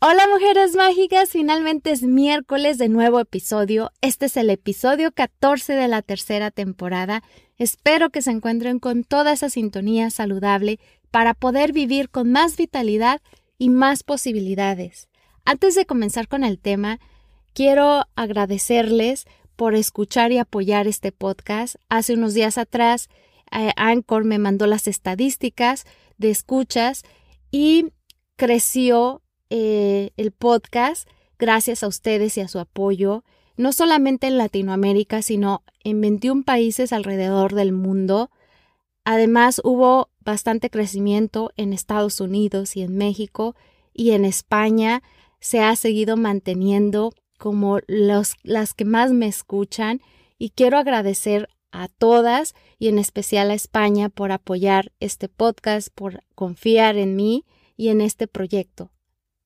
Hola mujeres mágicas, finalmente es miércoles de nuevo episodio. Este es el episodio 14 de la tercera temporada. Espero que se encuentren con toda esa sintonía saludable para poder vivir con más vitalidad y más posibilidades. Antes de comenzar con el tema, quiero agradecerles por escuchar y apoyar este podcast. Hace unos días atrás, eh, Anchor me mandó las estadísticas de escuchas y creció eh, el podcast gracias a ustedes y a su apoyo, no solamente en Latinoamérica, sino en 21 países alrededor del mundo. Además, hubo bastante crecimiento en Estados Unidos y en México y en España se ha seguido manteniendo como las que más me escuchan y quiero agradecer a todas y en especial a España por apoyar este podcast, por confiar en mí y en este proyecto.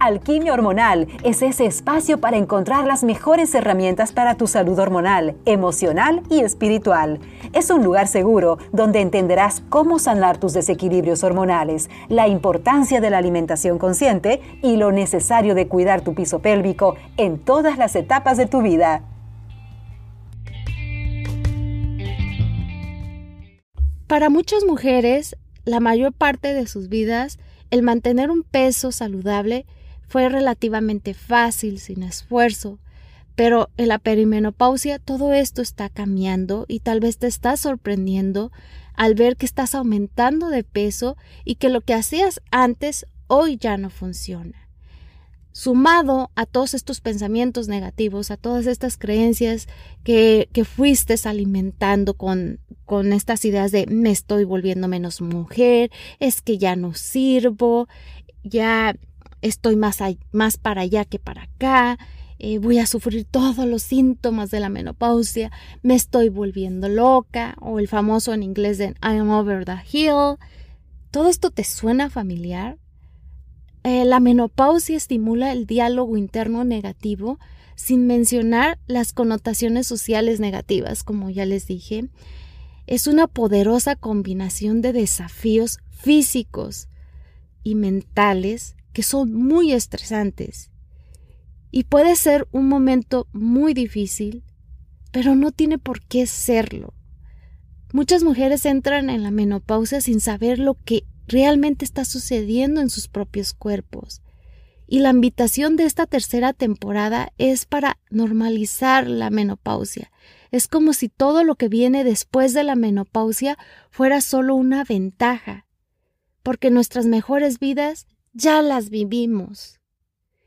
Alquimia Hormonal es ese espacio para encontrar las mejores herramientas para tu salud hormonal, emocional y espiritual. Es un lugar seguro donde entenderás cómo sanar tus desequilibrios hormonales, la importancia de la alimentación consciente y lo necesario de cuidar tu piso pélvico en todas las etapas de tu vida. Para muchas mujeres, la mayor parte de sus vidas, el mantener un peso saludable fue relativamente fácil, sin esfuerzo, pero en la perimenopausia todo esto está cambiando y tal vez te estás sorprendiendo al ver que estás aumentando de peso y que lo que hacías antes hoy ya no funciona. Sumado a todos estos pensamientos negativos, a todas estas creencias que, que fuiste alimentando con, con estas ideas de me estoy volviendo menos mujer, es que ya no sirvo, ya estoy más, más para allá que para acá, eh, voy a sufrir todos los síntomas de la menopausia, me estoy volviendo loca, o el famoso en inglés de I'm over the hill. ¿Todo esto te suena familiar? Eh, la menopausia estimula el diálogo interno negativo sin mencionar las connotaciones sociales negativas, como ya les dije. Es una poderosa combinación de desafíos físicos y mentales que son muy estresantes. Y puede ser un momento muy difícil, pero no tiene por qué serlo. Muchas mujeres entran en la menopausia sin saber lo que realmente está sucediendo en sus propios cuerpos. Y la invitación de esta tercera temporada es para normalizar la menopausia. Es como si todo lo que viene después de la menopausia fuera solo una ventaja, porque nuestras mejores vidas ya las vivimos.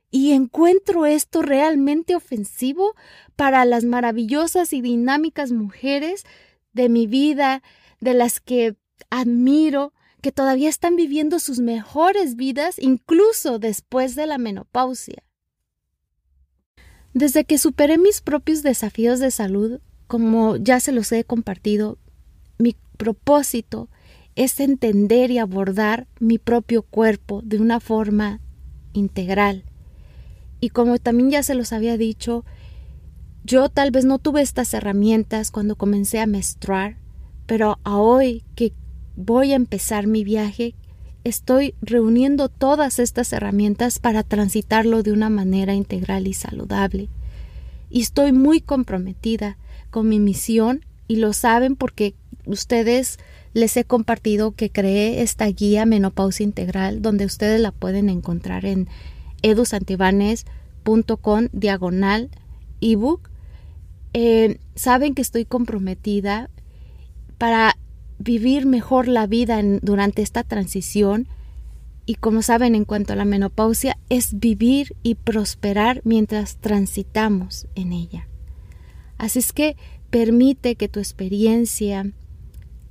Y encuentro esto realmente ofensivo para las maravillosas y dinámicas mujeres de mi vida, de las que admiro, que todavía están viviendo sus mejores vidas incluso después de la menopausia. Desde que superé mis propios desafíos de salud, como ya se los he compartido, mi propósito es entender y abordar mi propio cuerpo de una forma integral. Y como también ya se los había dicho, yo tal vez no tuve estas herramientas cuando comencé a menstruar, pero a hoy que voy a empezar mi viaje, estoy reuniendo todas estas herramientas para transitarlo de una manera integral y saludable. Y estoy muy comprometida con mi misión y lo saben porque ustedes les he compartido que creé esta guía menopausia integral donde ustedes la pueden encontrar en edusantibanes.com diagonal ebook. Eh, saben que estoy comprometida para vivir mejor la vida durante esta transición y como saben en cuanto a la menopausia es vivir y prosperar mientras transitamos en ella. Así es que permite que tu experiencia,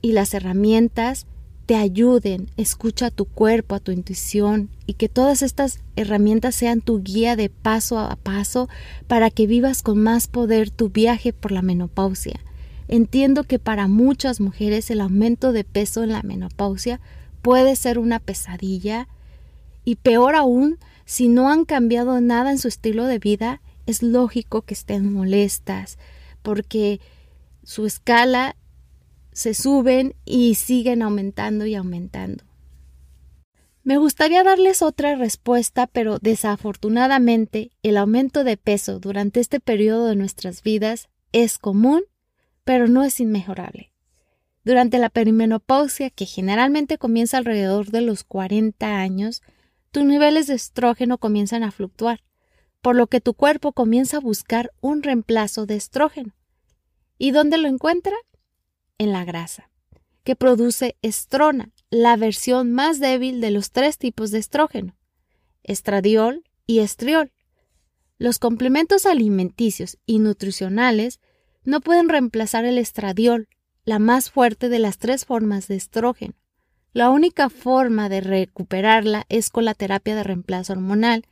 y las herramientas te ayuden, escucha a tu cuerpo, a tu intuición y que todas estas herramientas sean tu guía de paso a paso para que vivas con más poder tu viaje por la menopausia. entiendo que para muchas mujeres el aumento de peso en la menopausia puede ser una pesadilla y peor aún, si no han cambiado nada en su estilo de vida, es lógico que estén molestas porque su escala se suben y siguen aumentando y aumentando. Me gustaría darles otra respuesta, pero desafortunadamente el aumento de peso durante este periodo de nuestras vidas es común, pero no es inmejorable. Durante la perimenopausia, que generalmente comienza alrededor de los 40 años, tus niveles de estrógeno comienzan a fluctuar, por lo que tu cuerpo comienza a buscar un reemplazo de estrógeno. ¿Y dónde lo encuentra? En la grasa, que produce estrona, la versión más débil de los tres tipos de estrógeno, estradiol y estriol. Los complementos alimenticios y nutricionales no pueden reemplazar el estradiol, la más fuerte de las tres formas de estrógeno. La única forma de recuperarla es con la terapia de reemplazo hormonal,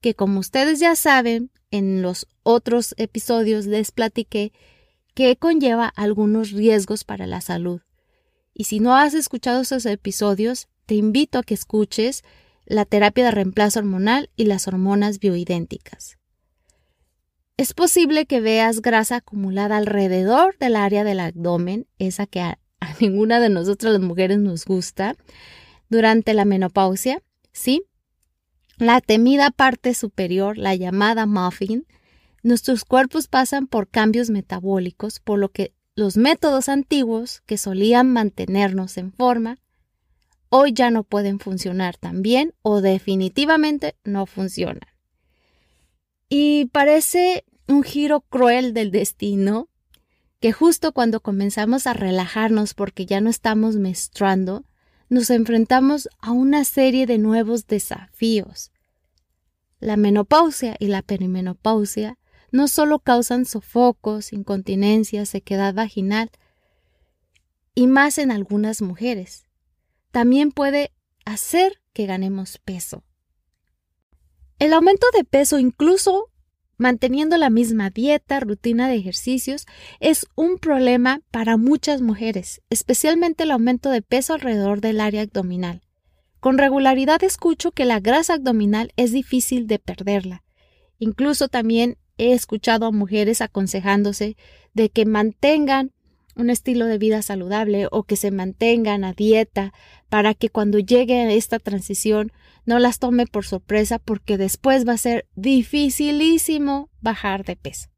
que como ustedes ya saben, en los otros episodios les platiqué que conlleva algunos riesgos para la salud. Y si no has escuchado esos episodios, te invito a que escuches la terapia de reemplazo hormonal y las hormonas bioidénticas. Es posible que veas grasa acumulada alrededor del área del abdomen, esa que a, ninguna de nosotras las mujeres nos gusta, durante la menopausia, ¿sí? La temida parte superior, la llamada muffin, nuestros cuerpos pasan por cambios metabólicos, por lo que los métodos antiguos que solían mantenernos en forma, hoy ya no pueden funcionar tan bien o definitivamente no funcionan. Y parece un giro cruel del destino que justo cuando comenzamos a relajarnos porque ya no estamos menstruando, nos enfrentamos a una serie de nuevos desafíos. La menopausia y la perimenopausia no solo causan sofocos, incontinencia, sequedad vaginal, y más en algunas mujeres. También puede hacer que ganemos peso. El aumento de peso, incluso manteniendo la misma dieta, rutina de ejercicios, es un problema para muchas mujeres, especialmente el aumento de peso alrededor del área abdominal. Con regularidad escucho que la grasa abdominal es difícil de perderla. Incluso también he escuchado a mujeres aconsejándose de que mantengan un estilo de vida saludable o que se mantengan a dieta para que cuando llegue esta transición no las tome por sorpresa porque después va a ser dificilísimo bajar de peso.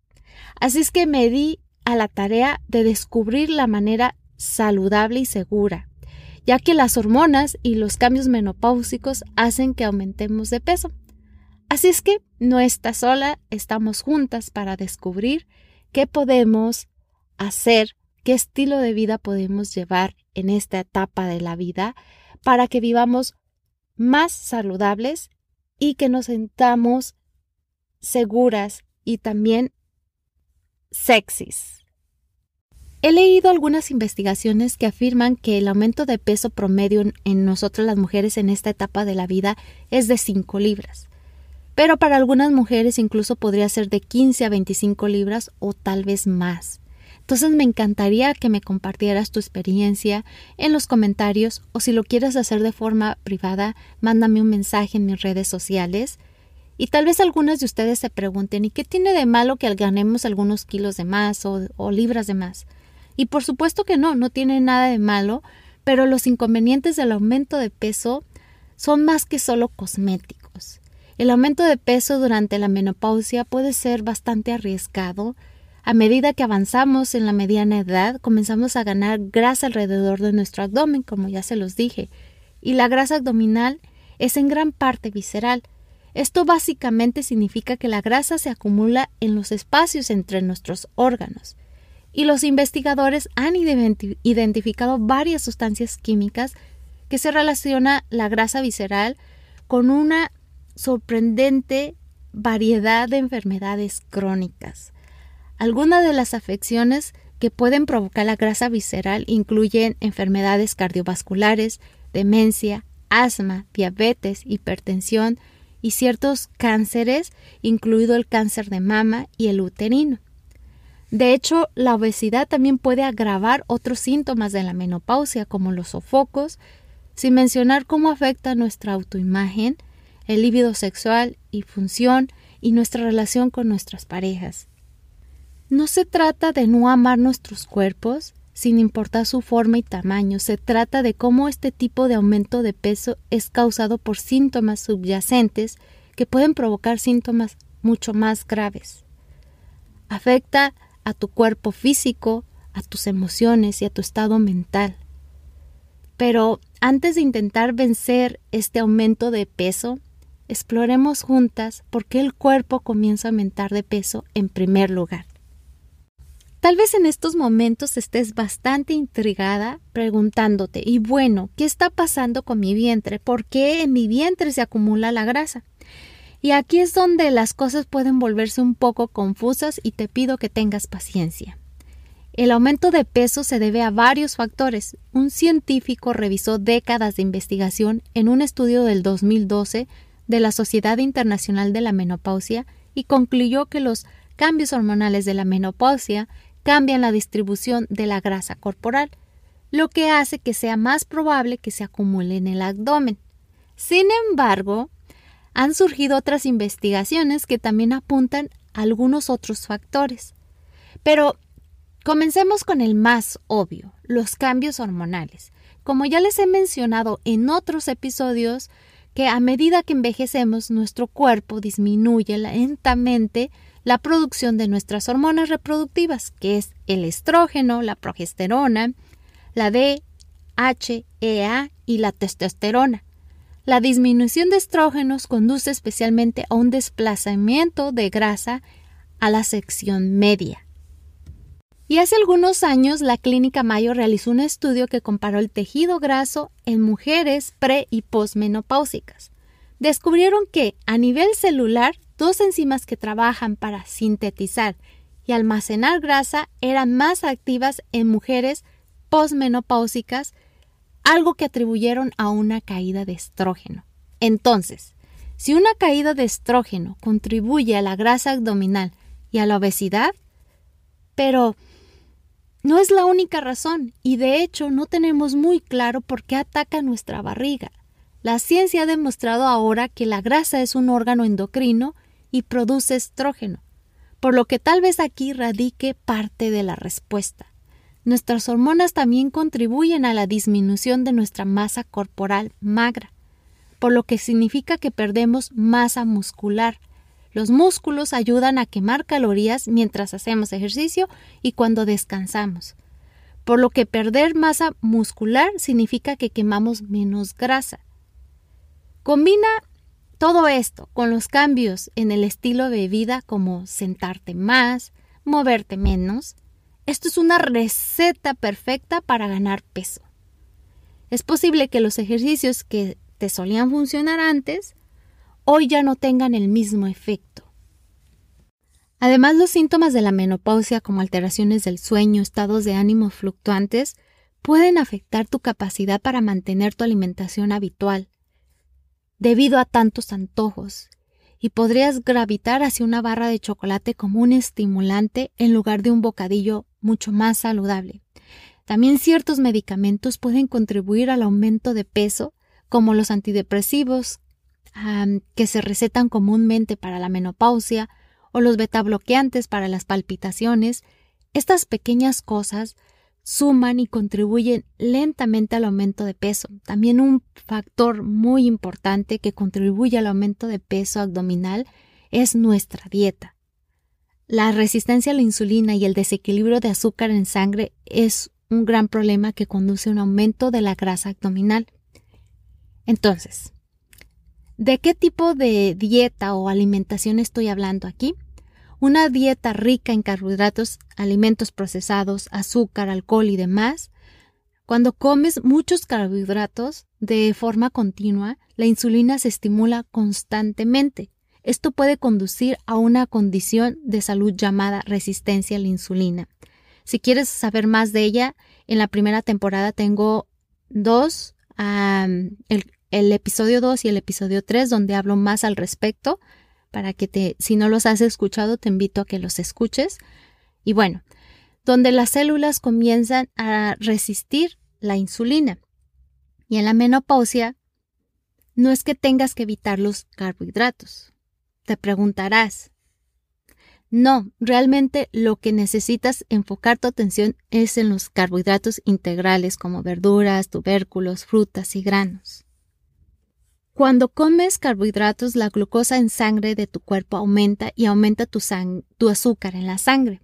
Así es que me di a la tarea de descubrir la manera saludable y segura, ya que las hormonas y los cambios menopáusicos hacen que aumentemos de peso. Así es que no está sola, estamos juntas para descubrir qué podemos hacer, qué estilo de vida podemos llevar en esta etapa de la vida para que vivamos más saludables y que nos sentamos seguras y también sexys. He leído algunas investigaciones que afirman que el aumento de peso promedio en nosotras las mujeres en esta etapa de la vida es de 5 libras pero para algunas mujeres incluso podría ser de 15 a 25 libras o tal vez más. Entonces me encantaría que me compartieras tu experiencia en los comentarios o si lo quieres hacer de forma privada, mándame un mensaje en mis redes sociales. Y tal vez algunas de ustedes se pregunten, ¿y qué tiene de malo que ganemos algunos kilos de más o, o libras de más? Y por supuesto que no, no tiene nada de malo, pero los inconvenientes del aumento de peso son más que solo cosméticos. El aumento de peso durante la menopausia puede ser bastante arriesgado. A medida que avanzamos en la mediana edad, comenzamos a ganar grasa alrededor de nuestro abdomen, como ya se los dije, y la grasa abdominal es en gran parte visceral. Esto básicamente significa que la grasa se acumula en los espacios entre nuestros órganos. Y los investigadores han identificado varias sustancias químicas que se relaciona la grasa visceral con una sorprendente variedad de enfermedades crónicas. Algunas de las afecciones que pueden provocar la grasa visceral incluyen enfermedades cardiovasculares, demencia, asma, diabetes, hipertensión y ciertos cánceres, incluido el cáncer de mama y el uterino. De hecho, la obesidad también puede agravar otros síntomas de la menopausia, como los sofocos, sin mencionar cómo afecta nuestra autoimagen, el líbido sexual y función y nuestra relación con nuestras parejas. No se trata de no amar nuestros cuerpos, sin importar su forma y tamaño, se trata de cómo este tipo de aumento de peso es causado por síntomas subyacentes que pueden provocar síntomas mucho más graves. Afecta a tu cuerpo físico, a tus emociones y a tu estado mental. Pero antes de intentar vencer este aumento de peso, exploremos juntas por qué el cuerpo comienza a aumentar de peso en primer lugar. Tal vez en estos momentos estés bastante intrigada preguntándote, y bueno, ¿qué está pasando con mi vientre? ¿Por qué en mi vientre se acumula la grasa? Y aquí es donde las cosas pueden volverse un poco confusas y te pido que tengas paciencia. El aumento de peso se debe a varios factores. Un científico revisó décadas de investigación en un estudio del 2012 de la Sociedad Internacional de la Menopausia y concluyó que los cambios hormonales de la menopausia cambian la distribución de la grasa corporal, lo que hace que sea más probable que se acumule en el abdomen. Sin embargo, han surgido otras investigaciones que también apuntan a algunos otros factores. Pero comencemos con el más obvio, los cambios hormonales. Como ya les he mencionado en otros episodios, que a medida que envejecemos nuestro cuerpo disminuye lentamente la producción de nuestras hormonas reproductivas, que es el estrógeno, la progesterona, la DHEA y la testosterona. La disminución de estrógenos conduce especialmente a un desplazamiento de grasa a la sección media. Y hace algunos años la Clínica Mayo realizó un estudio que comparó el tejido graso en mujeres pre y posmenopáusicas. Descubrieron que a nivel celular dos enzimas que trabajan para sintetizar y almacenar grasa eran más activas en mujeres posmenopáusicas algo que atribuyeron a una caída de estrógeno. Entonces, si una caída de estrógeno contribuye a la grasa abdominal y a la obesidad, pero no es la única razón y de hecho no tenemos muy claro por qué ataca nuestra barriga. La ciencia ha demostrado ahora que la grasa es un órgano endocrino y produce estrógeno, por lo que tal vez aquí radique parte de la respuesta. Nuestras hormonas también contribuyen a la disminución de nuestra masa corporal magra, por lo que significa que perdemos masa muscular. Los músculos ayudan a quemar calorías mientras hacemos ejercicio y cuando descansamos, por lo que perder masa muscular significa que quemamos menos grasa. Combina todo esto con los cambios en el estilo de vida como sentarte más, moverte menos, esto es una receta perfecta para ganar peso. Es posible que los ejercicios que te solían funcionar antes hoy ya no tengan el mismo efecto. Además, los síntomas de la menopausia como alteraciones del sueño, estados de ánimo fluctuantes, pueden afectar tu capacidad para mantener tu alimentación habitual debido a tantos antojos y podrías gravitar hacia una barra de chocolate como un estimulante en lugar de un bocadillo mucho más saludable. También ciertos medicamentos pueden contribuir al aumento de peso, como los antidepresivos que se recetan comúnmente para la menopausia o los betabloqueantes para las palpitaciones. Estas pequeñas cosas suman y contribuyen lentamente al aumento de peso. También un factor muy importante que contribuye al aumento de peso abdominal es nuestra dieta. La resistencia a la insulina y el desequilibrio de azúcar en sangre es un gran problema que conduce a un aumento de la grasa abdominal. Entonces, ¿de qué tipo de dieta o alimentación estoy hablando aquí? Una dieta rica en carbohidratos, alimentos procesados, azúcar, alcohol y demás. Cuando comes muchos carbohidratos de forma continua, la insulina se estimula constantemente. Esto puede conducir a una condición de salud llamada resistencia a la insulina. Si quieres saber más de ella, en la primera temporada tengo dos, el, el episodio 2 y el episodio 3, donde hablo más al respecto para que te, si no los has escuchado, te invito a que los escuches. Y bueno, donde las células comienzan a resistir la insulina. Y en la menopausia, no es que tengas que evitar los carbohidratos. Te preguntarás, no, realmente lo que necesitas enfocar tu atención es en los carbohidratos integrales como verduras, tubérculos, frutas y granos. Cuando comes carbohidratos, la glucosa en sangre de tu cuerpo aumenta y aumenta tu, azúcar en la sangre.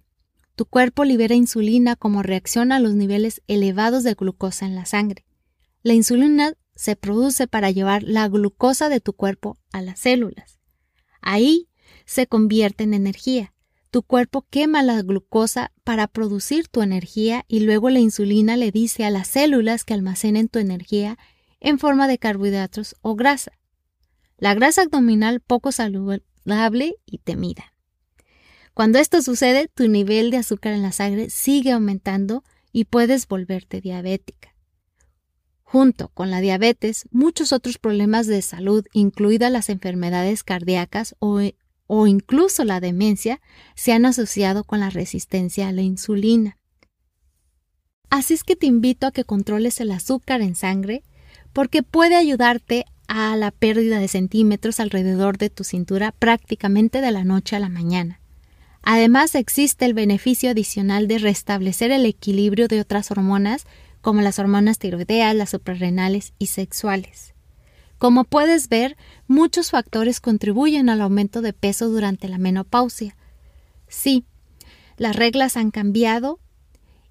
Tu cuerpo libera insulina como reacción a los niveles elevados de glucosa en la sangre. La insulina se produce para llevar la glucosa de tu cuerpo a las células. Ahí se convierte en energía tu cuerpo quema la glucosa para producir tu energía y luego la insulina le dice a las células que almacenen tu energía en forma de carbohidratos o grasa. La grasa abdominal poco saludable y temida. Cuando esto sucede, tu nivel de azúcar en la sangre sigue aumentando y puedes volverte diabética. Junto con la diabetes, muchos otros problemas de salud, incluidas las enfermedades cardíacas o o incluso la demencia se han asociado con la resistencia a la insulina. Así es que te invito a que controles el azúcar en sangre porque puede ayudarte a la pérdida de centímetros alrededor de tu cintura prácticamente de la noche a la mañana. Además existe el beneficio adicional de restablecer el equilibrio de otras hormonas como las hormonas tiroideas, las suprarrenales y sexuales. Como puedes ver, muchos factores contribuyen al aumento de peso durante la menopausia. Sí, las reglas han cambiado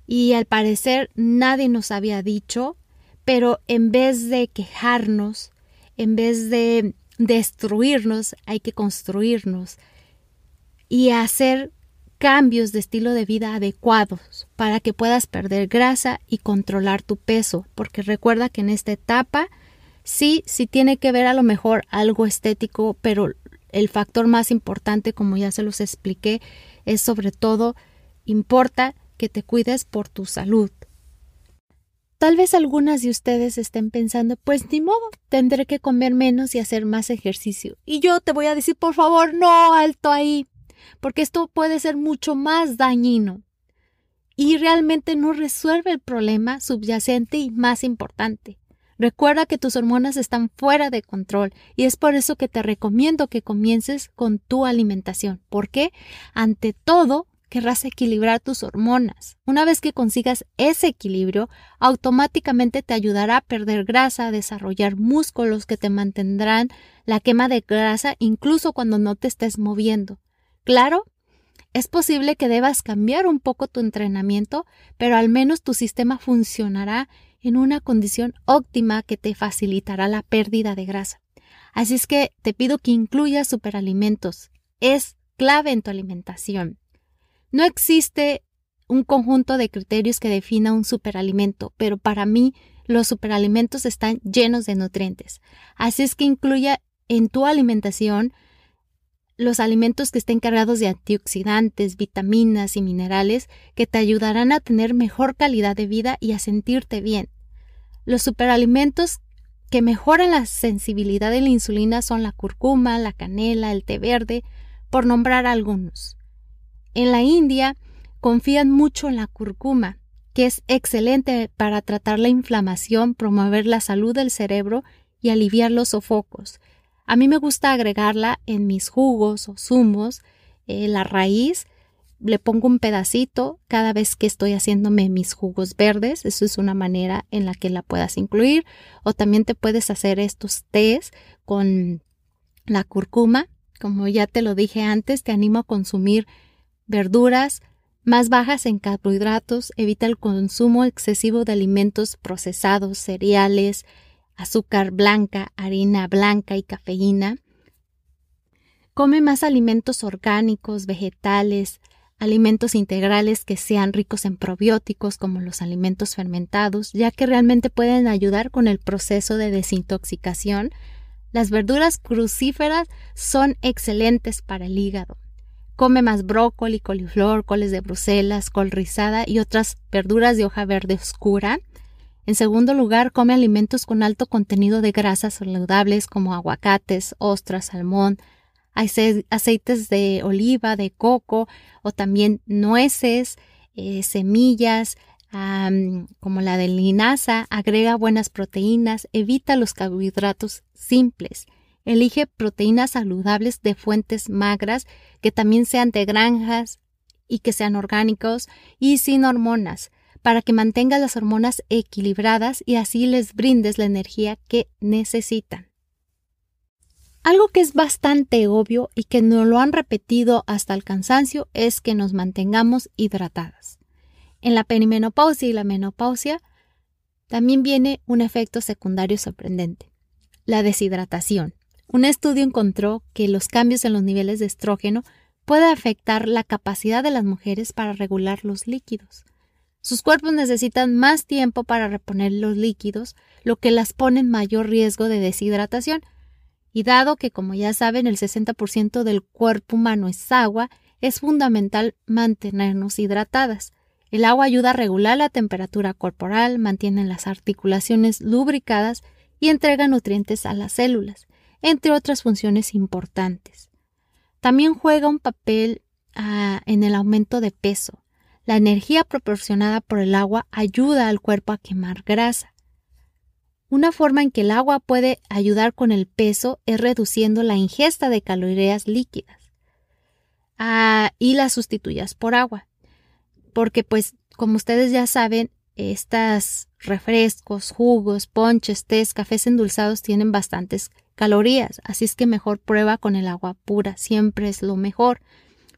y al parecer nadie nos había dicho, pero en vez de quejarnos, en vez de destruirnos, hay que construirnos y hacer cambios de estilo de vida adecuados para que puedas perder grasa y controlar tu peso, porque recuerda que en esta etapa Sí, sí tiene que ver a lo mejor algo estético, pero el factor más importante, como ya se los expliqué, es sobre todo importa que te cuides por tu salud. Tal vez algunas de ustedes estén pensando, pues ni modo, tendré que comer menos y hacer más ejercicio. Y yo te voy a decir, por favor, no, alto ahí, porque esto puede ser mucho más dañino y realmente no resuelve el problema subyacente y más importante. Recuerda que tus hormonas están fuera de control y es por eso que te recomiendo que comiences con tu alimentación. ¿Por qué? Ante todo, querrás equilibrar tus hormonas. Una vez que consigas ese equilibrio, automáticamente te ayudará a perder grasa, a desarrollar músculos que te mantendrán la quema de grasa incluso cuando no te estés moviendo. Claro, es posible que debas cambiar un poco tu entrenamiento, pero al menos tu sistema funcionará en una condición óptima que te facilitará la pérdida de grasa. Así es que te pido que incluyas superalimentos. Es clave en tu alimentación. No existe un conjunto de criterios que defina un superalimento, pero para mí los superalimentos están llenos de nutrientes. Así es que incluya en tu alimentación los alimentos que estén cargados de antioxidantes, vitaminas y minerales que te ayudarán a tener mejor calidad de vida y a sentirte bien. Los superalimentos que mejoran la sensibilidad de la insulina son la curcuma, la canela, el té verde, por nombrar algunos. En la India confían mucho en la curcuma, que es excelente para tratar la inflamación, promover la salud del cerebro y aliviar los sofocos. A mí me gusta agregarla en mis jugos o zumos, eh, la raíz, le pongo un pedacito cada vez que estoy haciéndome mis jugos verdes. Eso es una manera en la que la puedas incluir. O también te puedes hacer estos tés con la curcuma. Como ya te lo dije antes, te animo a consumir verduras más bajas en carbohidratos. Evita el consumo excesivo de alimentos procesados, cereales, azúcar blanca, harina blanca y cafeína. Come más alimentos orgánicos, vegetales, alimentos integrales que sean ricos en probióticos como los alimentos fermentados, ya que realmente pueden ayudar con el proceso de desintoxicación. Las verduras crucíferas son excelentes para el hígado. Come más brócoli, coliflor, coles de Bruselas, col rizada y otras verduras de hoja verde oscura en segundo lugar, come alimentos con alto contenido de grasas saludables como aguacates, ostras, salmón, aceites de oliva, de coco o también nueces, eh, semillas, como la de linaza, agrega buenas proteínas, evita los carbohidratos simples. Elige proteínas saludables de fuentes magras que también sean de granjas y que sean orgánicos y sin hormonas, para que mantengas las hormonas equilibradas y así les brindes la energía que necesitan. Algo que es bastante obvio y que nos lo han repetido hasta el cansancio es que nos mantengamos hidratadas. En la perimenopausia y la menopausia también viene un efecto secundario sorprendente, la deshidratación. Un estudio encontró que los cambios en los niveles de estrógeno pueden afectar la capacidad de las mujeres para regular los líquidos. Sus cuerpos necesitan más tiempo para reponer los líquidos, lo que las pone en mayor riesgo de deshidratación. Y dado que, como ya saben, el 60% del cuerpo humano es agua, es fundamental mantenernos hidratadas. El agua ayuda a regular la temperatura corporal, mantiene las articulaciones lubricadas y entrega nutrientes a las células, entre otras funciones importantes. También juega un papel ah, en el aumento de peso. La energía proporcionada por el agua ayuda al cuerpo a quemar grasa. Una forma en que el agua puede ayudar con el peso es reduciendo la ingesta de calorías líquidas ah, y las sustituyas por agua porque pues como ustedes ya saben, estas refrescos, jugos, ponches, tés, cafés endulzados tienen bastantes calorías, así es que mejor prueba con el agua pura, siempre es lo mejor.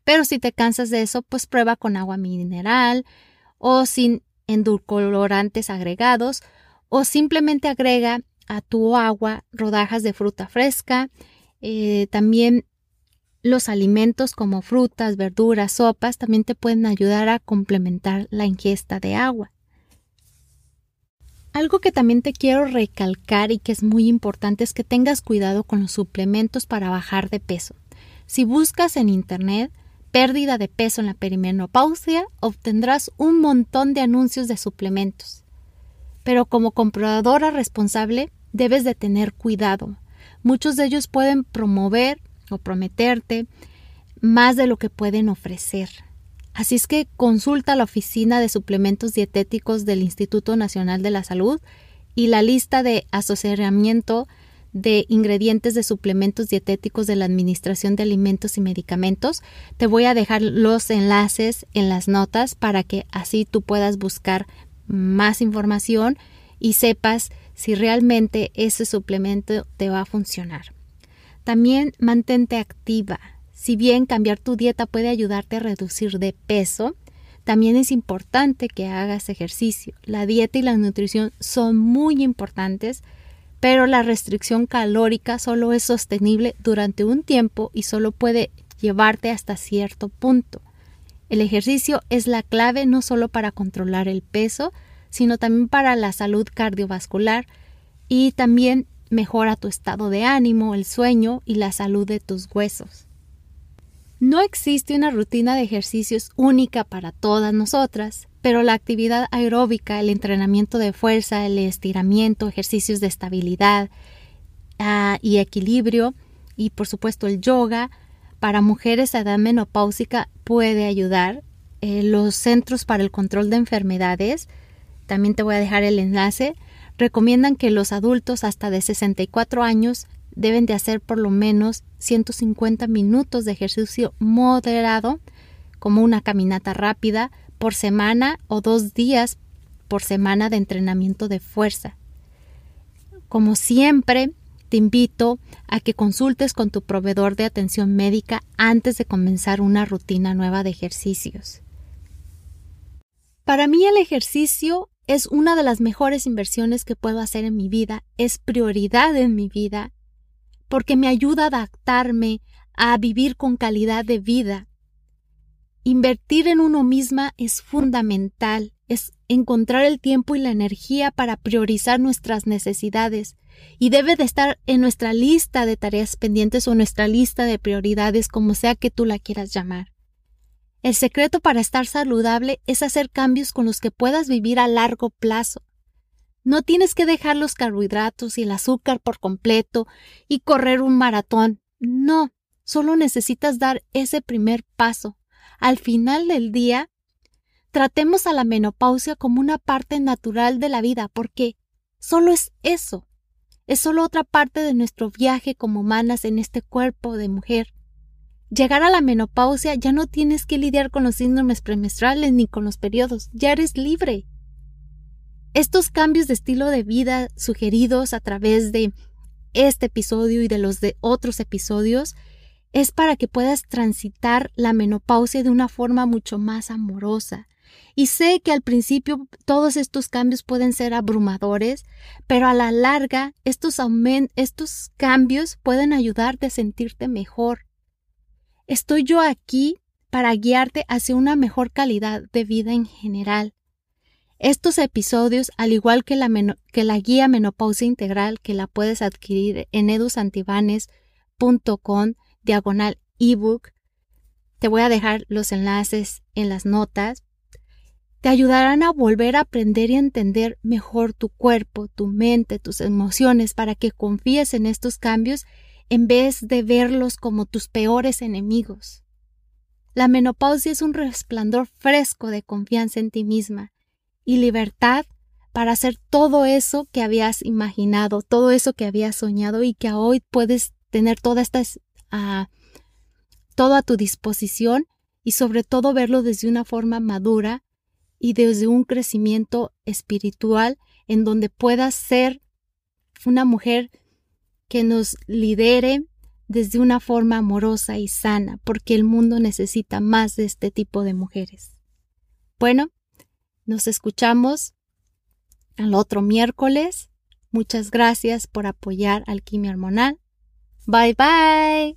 Pero si te cansas de eso, pues prueba con agua mineral o sin endulcorantes agregados o simplemente agrega a tu agua rodajas de fruta fresca. Eh, también los alimentos como frutas, verduras, sopas también te pueden ayudar a complementar la ingesta de agua. Algo que también te quiero recalcar y que es muy importante es que tengas cuidado con los suplementos para bajar de peso. Si buscas en Internet pérdida de peso en la perimenopausia, obtendrás un montón de anuncios de suplementos. Pero como compradora responsable, debes de tener cuidado. Muchos de ellos pueden promover o prometerte más de lo que pueden ofrecer. Así es que consulta la oficina de suplementos dietéticos del Instituto Nacional de la Salud y la lista de asociamiento de ingredientes de suplementos dietéticos de la Administración de Alimentos y Medicamentos. Te voy a dejar los enlaces en las notas para que así tú puedas buscar más información y sepas si realmente ese suplemento te va a funcionar. También mantente activa. Si bien cambiar tu dieta puede ayudarte a reducir de peso, también es importante que hagas ejercicio. La dieta y la nutrición son muy importantes, pero la restricción calórica solo es sostenible durante un tiempo y solo puede llevarte hasta cierto punto. El ejercicio es la clave no solo para controlar el peso, sino también para la salud cardiovascular y también mejora tu estado de ánimo, el sueño y la salud de tus huesos. No existe una rutina de ejercicios única para todas nosotras, pero la actividad aeróbica, el entrenamiento de fuerza, el estiramiento, ejercicios de estabilidad ah, y equilibrio y por supuesto el yoga para mujeres a edad menopáusica puede ayudar. Eh, los centros para el control de enfermedades, también te voy a dejar el enlace, recomiendan que los adultos hasta de 64 años deben de hacer por lo menos 150 minutos de ejercicio moderado, como una caminata rápida, por semana o dos días por semana de entrenamiento de fuerza. Como siempre, te invito a que consultes con tu proveedor de atención médica antes de comenzar una rutina nueva de ejercicios. Para mí el ejercicio es una de las mejores inversiones que puedo hacer en mi vida, es prioridad en mi vida, porque me ayuda a adaptarme, a vivir con calidad de vida. Invertir en uno misma es fundamental, es encontrar el tiempo y la energía para priorizar nuestras necesidades y debe de estar en nuestra lista de tareas pendientes o nuestra lista de prioridades, como sea que tú la quieras llamar. El secreto para estar saludable es hacer cambios con los que puedas vivir a largo plazo. No tienes que dejar los carbohidratos y el azúcar por completo y correr un maratón. No, Solo necesitas dar ese primer paso. Al final del día, tratemos a la menopausia como una parte natural de la vida, porque solo es eso. Es solo otra parte de nuestro viaje como humanas en este cuerpo de mujer. Llegar a la menopausia ya no tienes que lidiar con los síndromes premenstruales ni con los periodos, ya eres libre. Estos cambios de estilo de vida sugeridos a través de este episodio y de los de otros episodios es para que puedas transitar la menopausia de una forma mucho más amorosa. Y sé que al principio todos estos cambios pueden ser abrumadores, pero a la larga estos, estos cambios pueden ayudarte a sentirte mejor. Estoy yo aquí para guiarte hacia una mejor calidad de vida en general. Estos episodios, al igual que la, guía Menopausia Integral, que la puedes adquirir en edusantibanes.com, diagonal ebook. Te voy a dejar los enlaces en las notas. Te ayudarán a volver a aprender y entender mejor tu cuerpo, tu mente, tus emociones para que confíes en estos cambios en vez de verlos como tus peores enemigos. La menopausia es un resplandor fresco de confianza en ti misma y libertad para hacer todo eso que habías imaginado, todo eso que habías soñado y que hoy puedes tener todas estas todo a tu disposición y sobre todo verlo desde una forma madura y desde un crecimiento espiritual en donde puedas ser una mujer que nos lidere desde una forma amorosa y sana, porque el mundo necesita más de este tipo de mujeres. Bueno, nos escuchamos al otro miércoles. Muchas gracias por apoyar Alquimia Hormonal. Bye bye.